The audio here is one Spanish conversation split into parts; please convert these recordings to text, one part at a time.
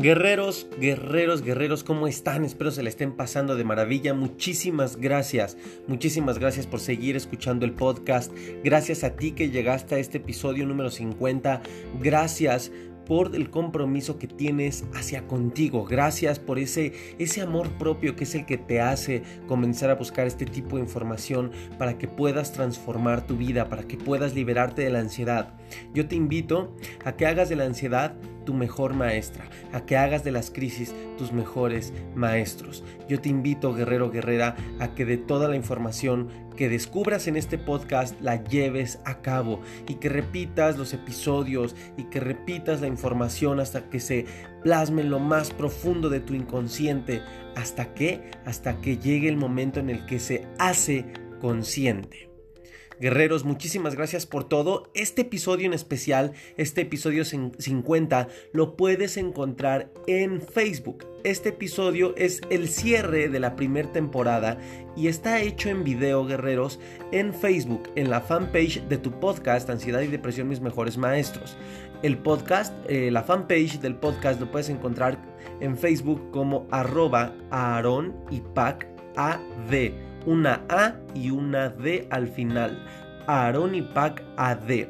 Guerreros, guerreros, guerreros, ¿cómo están? Espero se le estén pasando de maravilla. Muchísimas gracias. Muchísimas gracias por seguir escuchando el podcast. Gracias a ti que llegaste a este episodio número 50. Gracias por el compromiso que tienes hacia contigo. Gracias por ese, ese amor propio que es el que te hace comenzar a buscar este tipo de información para que puedas transformar tu vida, para que puedas liberarte de la ansiedad. Yo te invito a que hagas de la ansiedad tu mejor maestra, a que hagas de las crisis tus mejores maestros. Yo te invito, guerrero, guerrera, a que de toda la información que descubras en este podcast la lleves a cabo y que repitas los episodios y que repitas la información hasta que se plasme en lo más profundo de tu inconsciente. ¿Hasta que Hasta que llegue el momento en el que se hace consciente. Guerreros, muchísimas gracias por todo. Este episodio en especial, este episodio 50, lo puedes encontrar en Facebook. Este episodio es el cierre de la primera temporada y está hecho en video, guerreros, en Facebook, en la fanpage de tu podcast Ansiedad y Depresión Mis Mejores Maestros. El podcast, eh, la fanpage del podcast lo puedes encontrar en Facebook como arroba Aaron y Pac AD una A y una D al final. Pack AD.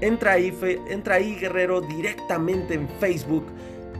Entra ahí, entra ahí, guerrero, directamente en Facebook.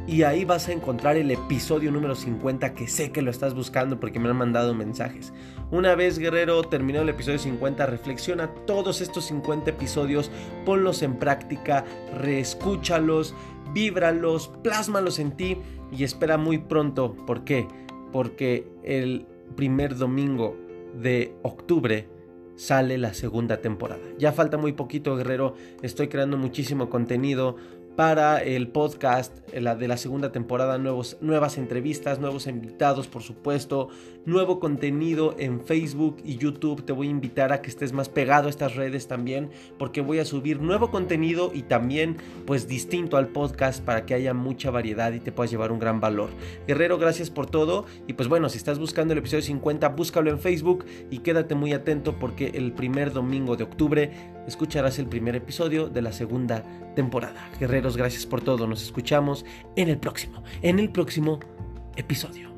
Y ahí vas a encontrar el episodio número 50 que sé que lo estás buscando porque me han mandado mensajes. Una vez, guerrero, terminado el episodio 50, reflexiona todos estos 50 episodios, ponlos en práctica, reescúchalos, víbralos, plásmalos en ti y espera muy pronto. ¿Por qué? Porque el primer domingo de octubre sale la segunda temporada. Ya falta muy poquito, guerrero. Estoy creando muchísimo contenido para el podcast la de la segunda temporada, nuevos, nuevas entrevistas, nuevos invitados, por supuesto, nuevo contenido en Facebook y YouTube. Te voy a invitar a que estés más pegado a estas redes también, porque voy a subir nuevo contenido y también, pues, distinto al podcast para que haya mucha variedad y te puedas llevar un gran valor. Guerrero, gracias por todo. Y pues bueno, si estás buscando el episodio 50, búscalo en Facebook y quédate muy atento porque el primer domingo de octubre escucharás el primer episodio de la segunda temporada. Gracias por todo. Nos escuchamos en el próximo, en el próximo episodio.